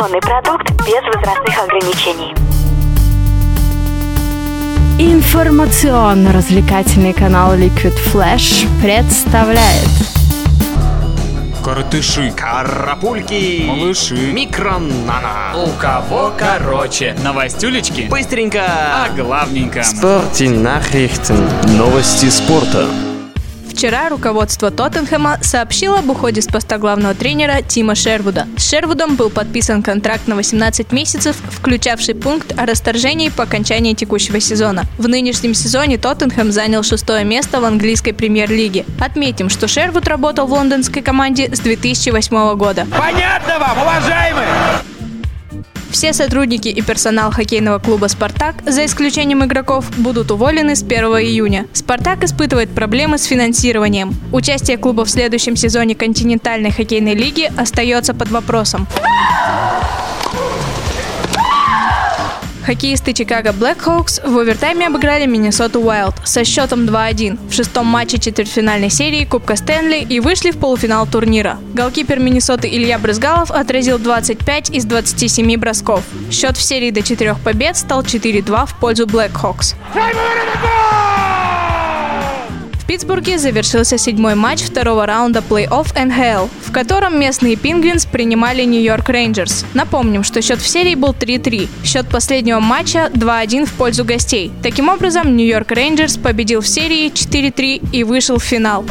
Информационный продукт без возрастных ограничений. Информационно-развлекательный канал Liquid Flash представляет Коротыши, Карапульки! малыши, Микронана! у кого короче, новостюлечки, Быстренько! а главненько. Спорте Nachrichten. Новости спорта. Вчера руководство Тоттенхэма сообщило об уходе с поста главного тренера Тима Шервуда. С Шервудом был подписан контракт на 18 месяцев, включавший пункт о расторжении по окончании текущего сезона. В нынешнем сезоне Тоттенхэм занял шестое место в английской премьер-лиге. Отметим, что Шервуд работал в лондонской команде с 2008 года. Понятно вам, уважаемые? Все сотрудники и персонал хоккейного клуба «Спартак», за исключением игроков, будут уволены с 1 июня. «Спартак» испытывает проблемы с финансированием. Участие клуба в следующем сезоне континентальной хоккейной лиги остается под вопросом. Хоккеисты Чикаго Блэкхоукс в овертайме обыграли Миннесоту Уайлд со счетом 2-1 в шестом матче четвертьфинальной серии Кубка Стэнли и вышли в полуфинал турнира. Голкипер Миннесоты Илья Брызгалов отразил 25 из 27 бросков. Счет в серии до четырех побед стал 4-2 в пользу Блэкхокс. В Питтсбурге завершился седьмой матч второго раунда плей-офф НХЛ, в котором местные Пингвинс принимали Нью-Йорк Рейнджерс. Напомним, что счет в серии был 3-3. Счет последнего матча 2-1 в пользу гостей. Таким образом, Нью-Йорк Рейнджерс победил в серии 4-3 и вышел в финал.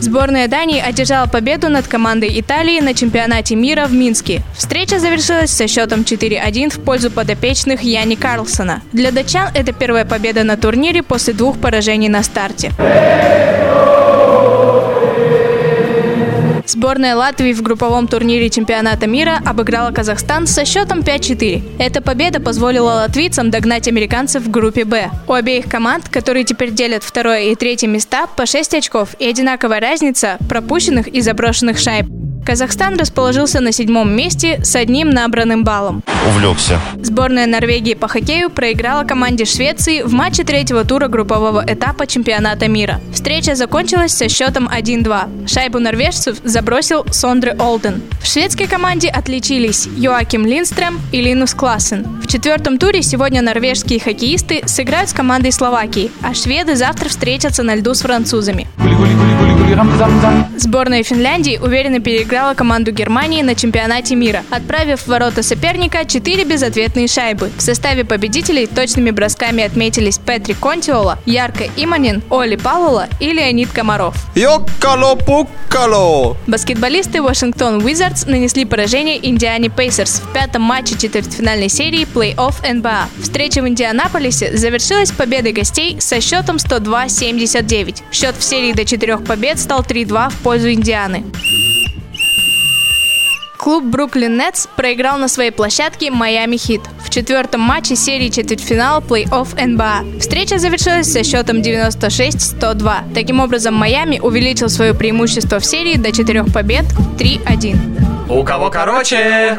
Сборная Дании одержала победу над командой Италии на чемпионате мира в Минске. Встреча завершилась со счетом 4-1 в пользу подопечных Яни Карлсона. Для датчан это первая победа на турнире после двух поражений на старте. Сборная Латвии в групповом турнире чемпионата мира обыграла Казахстан со счетом 5-4. Эта победа позволила латвийцам догнать американцев в группе «Б». У обеих команд, которые теперь делят второе и третье места, по 6 очков и одинаковая разница пропущенных и заброшенных шайб. Казахстан расположился на седьмом месте с одним набранным баллом. увлекся. Сборная Норвегии по хоккею проиграла команде Швеции в матче третьего тура группового этапа чемпионата мира. Встреча закончилась со счетом 1-2. Шайбу норвежцев забросил Сондре Олден. В шведской команде отличились Йоаким Линстрем и Линус Классен. В четвертом туре сегодня норвежские хоккеисты сыграют с командой Словакии, а шведы завтра встретятся на льду с французами. Сборная Финляндии уверенно переиграла команду Германии на чемпионате мира, отправив в ворота соперника 4 безответные шайбы. В составе победителей точными бросками отметились Петри Контиола, Ярко Иманин, Оли Павлола и Леонид Комаров. Йоккало-пуккало! Баскетболисты Вашингтон Уизардс нанесли поражение Индиане Пейсерс в пятом матче четвертьфинальной серии плей-офф НБА. Встреча в Индианаполисе завершилась победой гостей со счетом 102-79. Счет в серии до четырех побед стал 3-2 в пользу Индианы. Клуб Бруклин Нетс проиграл на своей площадке Майами Хит в четвертом матче серии четвертьфинала плей-офф НБА. Встреча завершилась со счетом 96-102. Таким образом, Майами увеличил свое преимущество в серии до четырех побед 3-1. У кого короче?